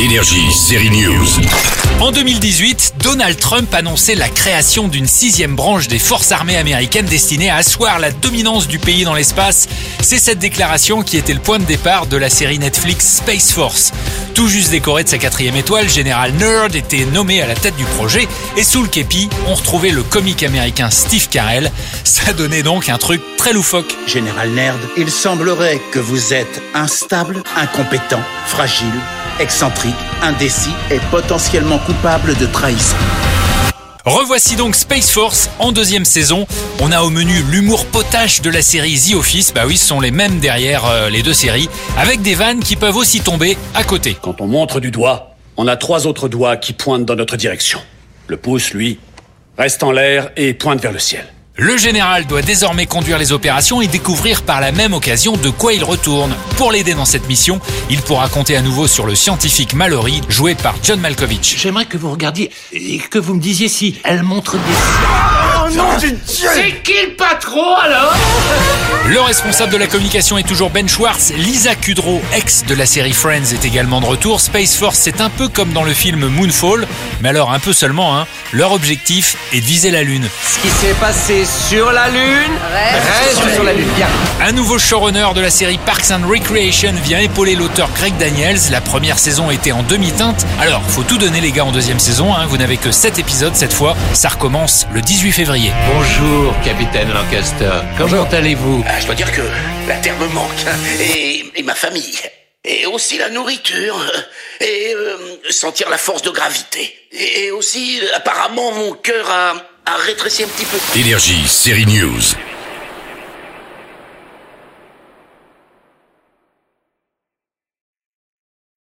Énergie, série News. En 2018, Donald Trump annonçait la création d'une sixième branche des forces armées américaines destinée à asseoir la dominance du pays dans l'espace. C'est cette déclaration qui était le point de départ de la série Netflix Space Force. Tout juste décoré de sa quatrième étoile, Général Nerd était nommé à la tête du projet et sous le képi, on retrouvait le comique américain Steve Carell. Ça donnait donc un truc très loufoque. Général Nerd, il semblerait que vous êtes instable, incompétent, fragile, excentrique, indécis et potentiellement coupable de trahison. Revoici donc Space Force en deuxième saison. On a au menu l'humour potache de la série The Office. Bah oui, ce sont les mêmes derrière euh, les deux séries, avec des vannes qui peuvent aussi tomber à côté. Quand on montre du doigt, on a trois autres doigts qui pointent dans notre direction. Le pouce, lui, reste en l'air et pointe vers le ciel. Le général doit désormais conduire les opérations et découvrir par la même occasion de quoi il retourne. Pour l'aider dans cette mission, il pourra compter à nouveau sur le scientifique Mallory, joué par John Malkovich. J'aimerais que vous regardiez et que vous me disiez si elle montre des... C'est qui le patron alors Le responsable de la communication est toujours Ben Schwartz. Lisa Kudrow, ex de la série Friends, est également de retour. Space Force, c'est un peu comme dans le film Moonfall, mais alors un peu seulement. Hein. Leur objectif est de viser la Lune. Ce qui s'est passé sur la Lune reste sur la Lune. Bien. Un nouveau showrunner de la série Parks and Recreation vient épauler l'auteur Greg Daniels. La première saison était en demi-teinte. Alors, faut tout donner les gars en deuxième saison. Hein. Vous n'avez que 7 épisodes cette fois. Ça recommence le 18 février. Bonjour, capitaine Lancaster. Comment allez-vous Ah, je dois dire que la terre me manque. hein, Et, et ma famille. Et aussi la nourriture. Et euh, sentir la force de gravité. Et aussi, apparemment, mon cœur a, a rétréci un petit peu. Énergie, série News.